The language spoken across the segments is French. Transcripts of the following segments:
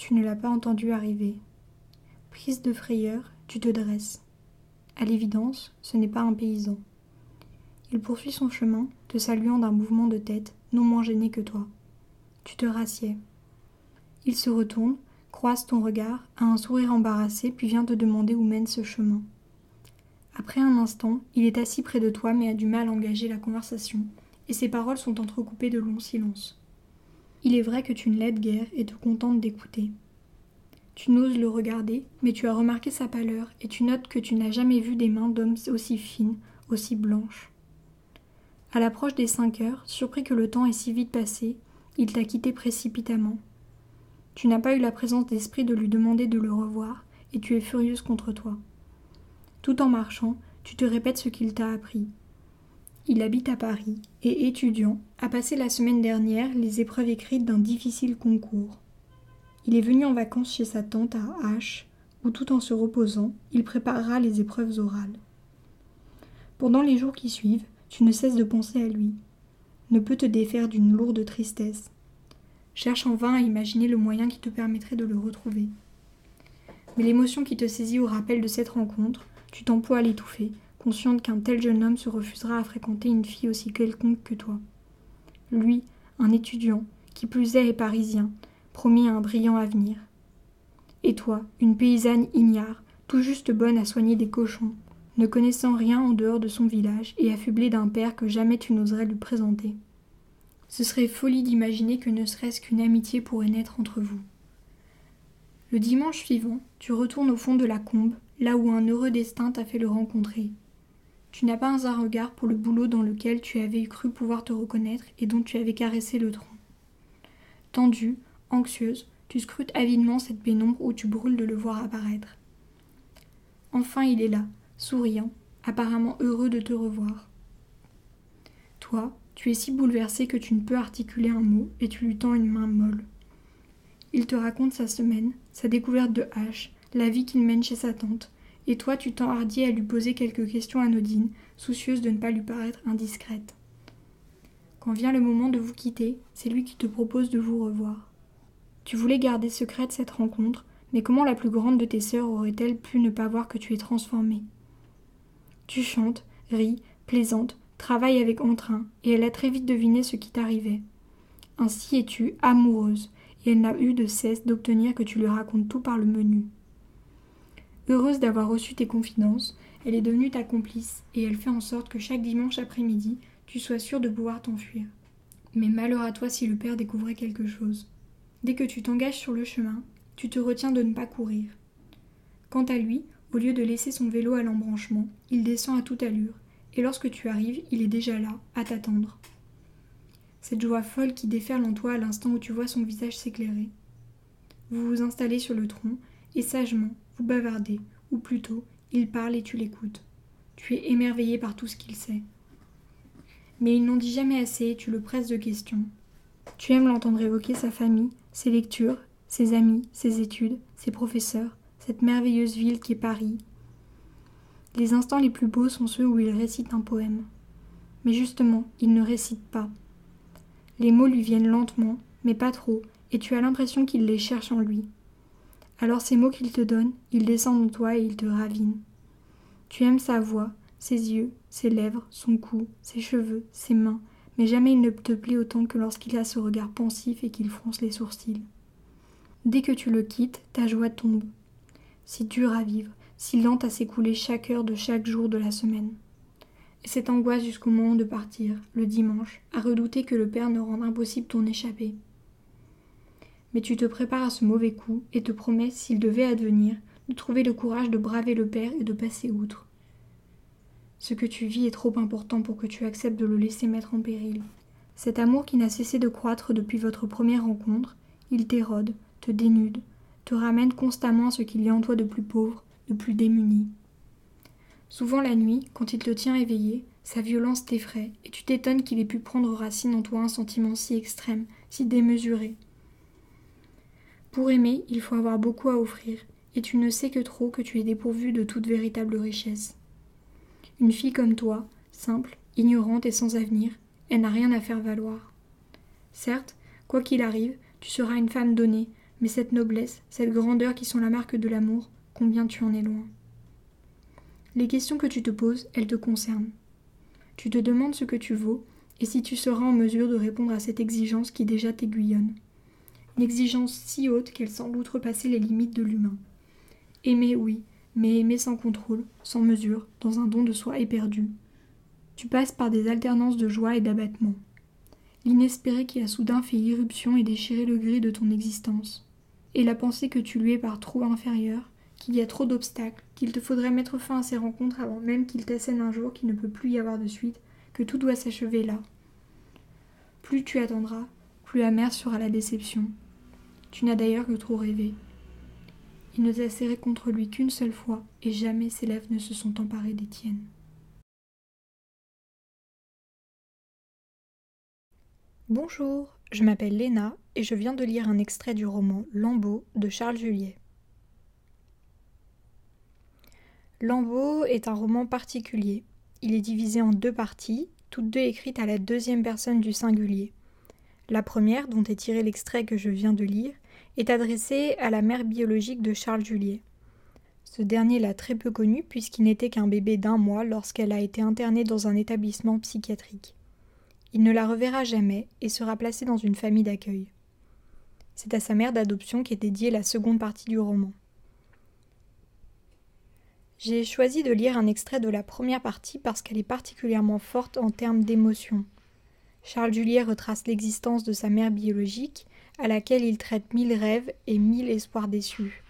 tu ne l'as pas entendu arriver. Prise de frayeur, tu te dresses. À l'évidence, ce n'est pas un paysan. Il poursuit son chemin, te saluant d'un mouvement de tête, non moins gêné que toi. Tu te rassieds. Il se retourne, croise ton regard, a un sourire embarrassé, puis vient te demander où mène ce chemin. Après un instant, il est assis près de toi mais a du mal à engager la conversation, et ses paroles sont entrecoupées de longs silences. Il est vrai que tu ne l'aides guère et te contentes d'écouter. Tu n'oses le regarder, mais tu as remarqué sa pâleur et tu notes que tu n'as jamais vu des mains d'homme aussi fines, aussi blanches. À l'approche des cinq heures, surpris que le temps ait si vite passé, il t'a quitté précipitamment. Tu n'as pas eu la présence d'esprit de lui demander de le revoir, et tu es furieuse contre toi. Tout en marchant, tu te répètes ce qu'il t'a appris. Il habite à Paris et, étudiant, a passé la semaine dernière les épreuves écrites d'un difficile concours. Il est venu en vacances chez sa tante à H, où tout en se reposant, il préparera les épreuves orales. Pendant les jours qui suivent, tu ne cesses de penser à lui. Ne peux te défaire d'une lourde tristesse. Cherche en vain à imaginer le moyen qui te permettrait de le retrouver. Mais l'émotion qui te saisit au rappel de cette rencontre, tu t'emploies à l'étouffer, consciente qu'un tel jeune homme se refusera à fréquenter une fille aussi quelconque que toi. Lui, un étudiant, qui plus est est parisien, promis un brillant avenir. Et toi, une paysanne ignare, tout juste bonne à soigner des cochons, ne connaissant rien en dehors de son village et affublée d'un père que jamais tu n'oserais lui présenter. Ce serait folie d'imaginer que ne serait-ce qu'une amitié pourrait naître entre vous. Le dimanche suivant, tu retournes au fond de la combe, là où un heureux destin t'a fait le rencontrer. Tu n'as pas un regard pour le boulot dans lequel tu avais cru pouvoir te reconnaître et dont tu avais caressé le tronc. Tendue, anxieuse, tu scrutes avidement cette pénombre où tu brûles de le voir apparaître. Enfin il est là, souriant, apparemment heureux de te revoir. Toi, tu es si bouleversé que tu ne peux articuler un mot et tu lui tends une main molle. Il te raconte sa semaine, sa découverte de H, la vie qu'il mène chez sa tante, et toi tu t'enhardis à lui poser quelques questions anodines, soucieuse de ne pas lui paraître indiscrète. Quand vient le moment de vous quitter, c'est lui qui te propose de vous revoir. Tu voulais garder secrète cette rencontre, mais comment la plus grande de tes sœurs aurait-elle pu ne pas voir que tu es transformée? Tu chantes, ris, plaisantes, travailles avec entrain, et elle a très vite deviné ce qui t'arrivait. Ainsi es-tu amoureuse, et elle n'a eu de cesse d'obtenir que tu lui racontes tout par le menu. Heureuse d'avoir reçu tes confidences, elle est devenue ta complice et elle fait en sorte que chaque dimanche après-midi, tu sois sûr de pouvoir t'enfuir. Mais malheur à toi si le père découvrait quelque chose. Dès que tu t'engages sur le chemin, tu te retiens de ne pas courir. Quant à lui, au lieu de laisser son vélo à l'embranchement, il descend à toute allure, et lorsque tu arrives, il est déjà là, à t'attendre. Cette joie folle qui déferle en toi à l'instant où tu vois son visage s'éclairer. Vous vous installez sur le tronc, et sagement, vous bavardez, ou plutôt, il parle et tu l'écoutes. Tu es émerveillé par tout ce qu'il sait. Mais il n'en dit jamais assez et tu le presses de questions. Tu aimes l'entendre évoquer sa famille, ses lectures, ses amis, ses études, ses professeurs, cette merveilleuse ville qui est Paris. Les instants les plus beaux sont ceux où il récite un poème. Mais justement, il ne récite pas. Les mots lui viennent lentement, mais pas trop, et tu as l'impression qu'il les cherche en lui. Alors ces mots qu'il te donne, ils descendent en toi et ils te ravinent. Tu aimes sa voix, ses yeux, ses lèvres, son cou, ses cheveux, ses mains, mais jamais il ne te plaît autant que lorsqu'il a ce regard pensif et qu'il fronce les sourcils. Dès que tu le quittes, ta joie tombe. Si dur à vivre, si lente à s'écouler chaque heure de chaque jour de la semaine. Et cette angoisse jusqu'au moment de partir, le dimanche, à redouter que le père ne rende impossible ton échappée mais tu te prépares à ce mauvais coup et te promets, s'il devait advenir, de trouver le courage de braver le père et de passer outre. Ce que tu vis est trop important pour que tu acceptes de le laisser mettre en péril. Cet amour qui n'a cessé de croître depuis votre première rencontre, il t'érode, te dénude, te ramène constamment à ce qu'il y a en toi de plus pauvre, de plus démuni. Souvent la nuit, quand il te tient éveillé, sa violence t'effraie, et tu t'étonnes qu'il ait pu prendre racine en toi un sentiment si extrême, si démesuré, pour aimer, il faut avoir beaucoup à offrir, et tu ne sais que trop que tu es dépourvu de toute véritable richesse. Une fille comme toi, simple, ignorante et sans avenir, elle n'a rien à faire valoir. Certes, quoi qu'il arrive, tu seras une femme donnée, Mais cette noblesse, cette grandeur qui sont la marque de l'amour, combien tu en es loin. Les questions que tu te poses, elles te concernent. Tu te demandes ce que tu vaux et si tu seras en mesure de répondre à cette exigence qui déjà t'aiguillonne. Une exigence si haute qu'elle semble outrepasser les limites de l'humain. Aimer, oui, mais aimer sans contrôle, sans mesure, dans un don de soi éperdu. Tu passes par des alternances de joie et d'abattement. L'inespéré qui a soudain fait irruption et déchiré le gris de ton existence. Et la pensée que tu lui es par trop inférieur, qu'il y a trop d'obstacles, qu'il te faudrait mettre fin à ces rencontres avant même qu'il t'assène un jour qu'il ne peut plus y avoir de suite, que tout doit s'achever là. Plus tu attendras, plus amère sera la déception. Tu n'as d'ailleurs que trop rêvé. Il ne t'a serré contre lui qu'une seule fois, et jamais ses lèvres ne se sont emparées des tiennes. Bonjour, je m'appelle Léna et je viens de lire un extrait du roman Lambeau de Charles Juliet. Lambeau est un roman particulier. Il est divisé en deux parties, toutes deux écrites à la deuxième personne du singulier. La première, dont est tiré l'extrait que je viens de lire, est adressée à la mère biologique de Charles Juliet. Ce dernier l'a très peu connue puisqu'il n'était qu'un bébé d'un mois lorsqu'elle a été internée dans un établissement psychiatrique. Il ne la reverra jamais et sera placé dans une famille d'accueil. C'est à sa mère d'adoption qu'est dédiée la seconde partie du roman. J'ai choisi de lire un extrait de la première partie parce qu'elle est particulièrement forte en termes d'émotion. Charles Juliet retrace l'existence de sa mère biologique, à laquelle il traite mille rêves et mille espoirs déçus.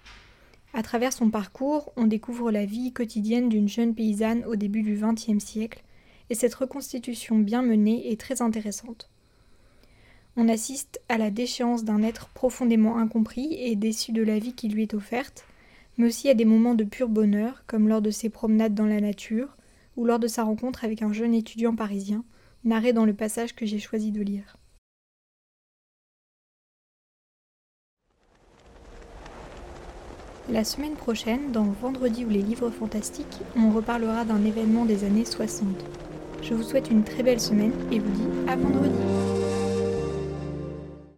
À travers son parcours, on découvre la vie quotidienne d'une jeune paysanne au début du XXe siècle, et cette reconstitution bien menée est très intéressante. On assiste à la déchéance d'un être profondément incompris et déçu de la vie qui lui est offerte, mais aussi à des moments de pur bonheur, comme lors de ses promenades dans la nature, ou lors de sa rencontre avec un jeune étudiant parisien, narré dans le passage que j'ai choisi de lire. La semaine prochaine, dans Vendredi ou les livres fantastiques, on reparlera d'un événement des années 60. Je vous souhaite une très belle semaine et vous dis à vendredi.